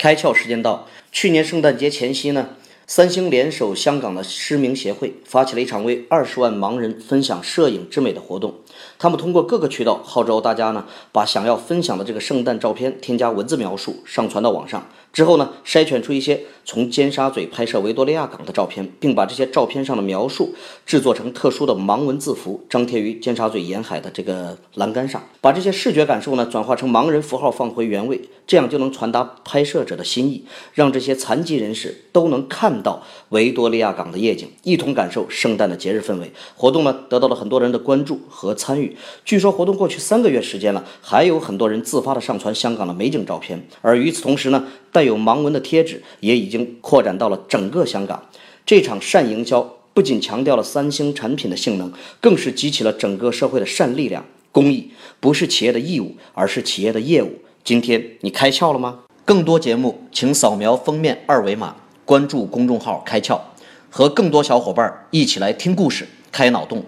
开窍时间到，去年圣诞节前夕呢。三星联手香港的失明协会，发起了一场为二十万盲人分享摄影之美的活动。他们通过各个渠道号召大家呢，把想要分享的这个圣诞照片添加文字描述，上传到网上。之后呢，筛选出一些从尖沙咀拍摄维多利亚港的照片，并把这些照片上的描述制作成特殊的盲文字符，张贴于尖沙咀沿海的这个栏杆上，把这些视觉感受呢转化成盲人符号放回原位，这样就能传达拍摄者的心意，让这些残疾人士都能看到维多利亚港的夜景，一同感受圣诞的节日氛围。活动呢得到了很多人的关注和参与。据说活动过去三个月时间了，还有很多人自发的上传香港的美景照片。而与此同时呢。带有盲文的贴纸也已经扩展到了整个香港。这场善营销不仅强调了三星产品的性能，更是激起了整个社会的善力量。公益不是企业的义务，而是企业的业务。今天你开窍了吗？更多节目，请扫描封面二维码，关注公众号“开窍”，和更多小伙伴一起来听故事、开脑洞。